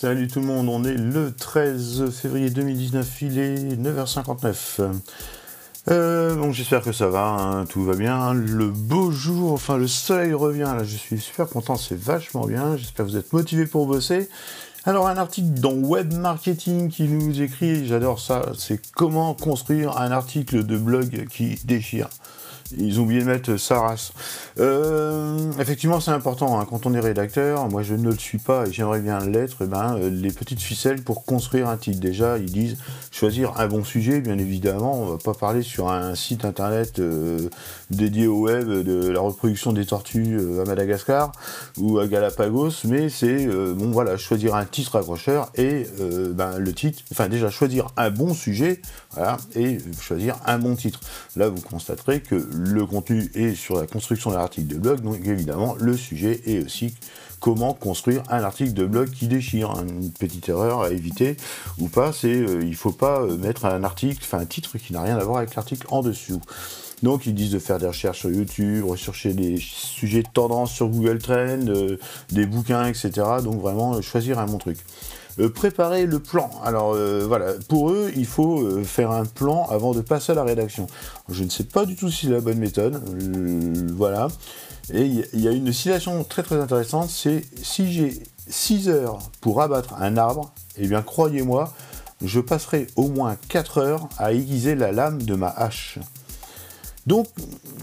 Salut tout le monde, on est le 13 février 2019, il est 9h59. Euh, bon, j'espère que ça va, hein, tout va bien. Le beau jour, enfin le soleil revient, là je suis super content, c'est vachement bien. J'espère que vous êtes motivés pour bosser. Alors un article dans Web Marketing qui nous écrit, j'adore ça, c'est comment construire un article de blog qui déchire. Ils ont oublié de mettre Saras. Euh, effectivement, c'est important. Hein. Quand on est rédacteur, moi je ne le suis pas et j'aimerais bien l'être, eh ben, euh, les petites ficelles pour construire un titre. Déjà, ils disent choisir un bon sujet, bien évidemment. On va pas parler sur un site internet euh, dédié au web de la reproduction des tortues à Madagascar ou à Galapagos, mais c'est bon voilà, choisir un titre accrocheur et ben, le titre, enfin déjà choisir un bon sujet, voilà, et choisir un bon titre. Là, vous constaterez que le contenu est sur la construction d'un article de blog, donc évidemment le sujet est aussi comment construire un article de blog qui déchire. Une petite erreur à éviter ou pas, c'est euh, il faut pas euh, mettre un article, enfin un titre qui n'a rien à voir avec l'article en dessous. Donc ils disent de faire des recherches sur YouTube, rechercher des sujets de tendance sur Google Trends, euh, des bouquins, etc. Donc vraiment choisir un bon truc. Euh, préparer le plan. Alors euh, voilà, pour eux, il faut euh, faire un plan avant de passer à la rédaction. Je ne sais pas du tout si c'est la bonne méthode. voilà. Et il y, a une citation très très intéressante, c'est si j'ai 6 heures pour abattre un arbre, eh bien croyez-moi, je passerai au moins 4 heures à aiguiser la lame de ma hache. Donc,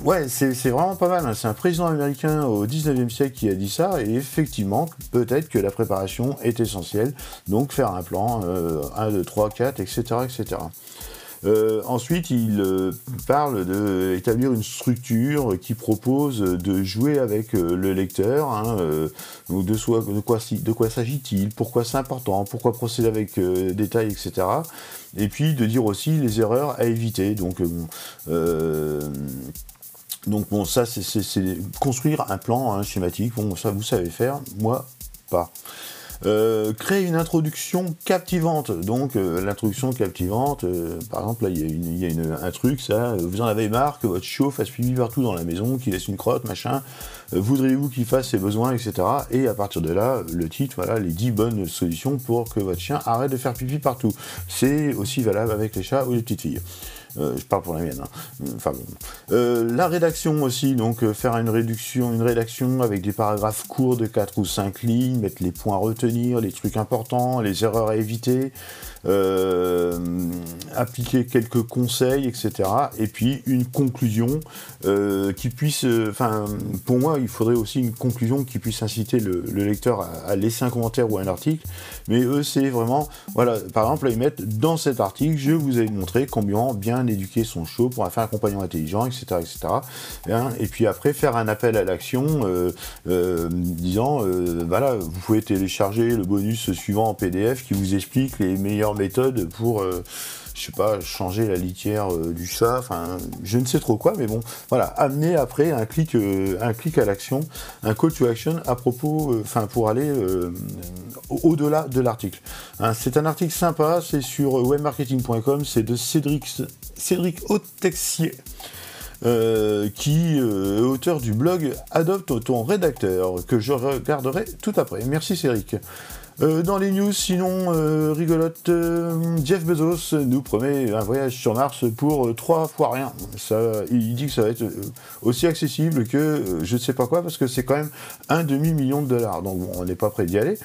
ouais, c'est vraiment pas mal. Hein. C'est un président américain au 19e siècle qui a dit ça, et effectivement, peut-être que la préparation est essentielle. Donc, faire un plan, 1, 2, 3, 4, etc., etc. Euh, ensuite, il euh, parle d'établir une structure qui propose de jouer avec euh, le lecteur. Hein, de, quoi, de quoi s'agit-il Pourquoi c'est important Pourquoi procéder avec détail, etc. Et puis de dire aussi les erreurs à éviter. Donc, donc bon, ça, c'est construire un plan hein, schématique. Bon, ça, vous savez faire. Moi, pas. Euh, créer une introduction captivante. Donc euh, l'introduction captivante, euh, par exemple là il y a, un truc, ça, vous en avez marre que votre chiot fasse pipi partout dans la maison, qu'il laisse une crotte, machin. Voudriez-vous qu'il fasse ses besoins, etc. Et à partir de là, le titre, voilà, les 10 bonnes solutions pour que votre chien arrête de faire pipi partout. C'est aussi valable avec les chats ou les petites filles. Euh, je parle pour la mienne. Hein. Enfin euh, la rédaction aussi, donc euh, faire une réduction, une rédaction avec des paragraphes courts de 4 ou 5 lignes, mettre les points à les trucs importants, les erreurs à éviter. Euh, appliquer quelques conseils, etc. Et puis une conclusion euh, qui puisse, euh, enfin, pour moi, il faudrait aussi une conclusion qui puisse inciter le, lecteur à, laisser un commentaire ou un article. Mais eux, c'est vraiment, voilà, par exemple, ils mettent dans cet article, je vous ai montré combien bien éduquer son chiot pour faire un compagnon intelligent, etc., etc. Et, puis après, faire un appel à l'action, disant, voilà, vous pouvez télécharger le bonus suivant en PDF qui vous explique les meilleurs méthode pour, euh, je sais pas, changer la litière euh, du chat, enfin, je ne sais trop quoi, mais bon, voilà, amener après un clic, euh, un clic à l'action, un call to action à propos, enfin, pour aller au-delà de l'article. Hein, c'est un article sympa, c'est sur webmarketing.com, c'est de Cédric, Cédric Autexier. Qui est auteur du blog Adopte ton rédacteur, que je regarderai tout après. Merci Cédric. Euh, dans les news, sinon, euh, rigolote, euh, Jeff Bezos nous promet un voyage sur Mars pour trois fois rien. Ça, il dit que ça va être aussi accessible que je ne sais pas quoi, parce que c'est quand même un demi-million de dollars. Donc on n'est pas prêt d'y aller.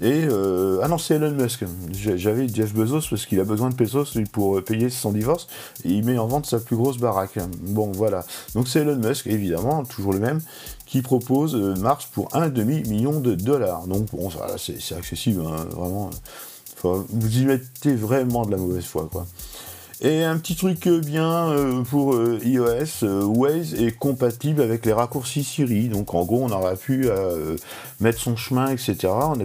Et euh, ah non, c'est Elon Musk. J'avais Jeff Bezos parce qu'il a besoin de pesos pour payer son divorce. Et il met en vente sa plus grosse baraque. Bon, voilà. Donc c'est Elon Musk, évidemment, toujours le même, qui propose Mars pour un demi-million de dollars. Donc bon, c'est accessible, hein, vraiment. vous y mettez vraiment de la mauvaise foi, quoi. Et un petit truc bien euh, pour euh, iOS, euh, Waze est compatible avec les raccourcis Siri. Donc en gros, on aura pu mettre son chemin, etc. On,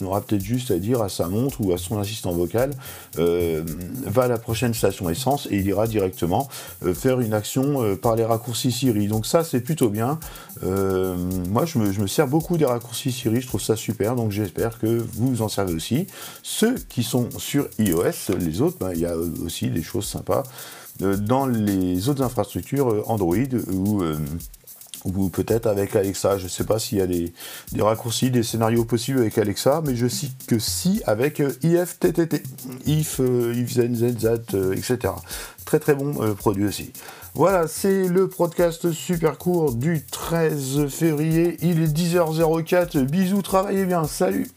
on aura peut-être juste à dire à sa montre ou à son assistant vocal, va à la prochaine station essence et il ira directement faire une action par les raccourcis Siri. Donc ça, c'est plutôt bien. moi, je me, sers beaucoup des raccourcis Siri, je trouve ça super. Donc j'espère que vous en servez aussi. Ceux qui sont sur iOS, les autres, ben, il y a aussi des choses sympa. Euh, dans les autres infrastructures euh, Android euh, ou peut-être avec Alexa. Je ne sais pas s'il y a des, raccourcis, des scénarios possibles avec Alexa, mais je cite que si avec IFTTT, if, if zen, zen, zat, euh, etc. Très très bon produit aussi. Voilà, c'est le podcast super court du 13 février. Il est 10h04. Bisous, travaillez bien. Salut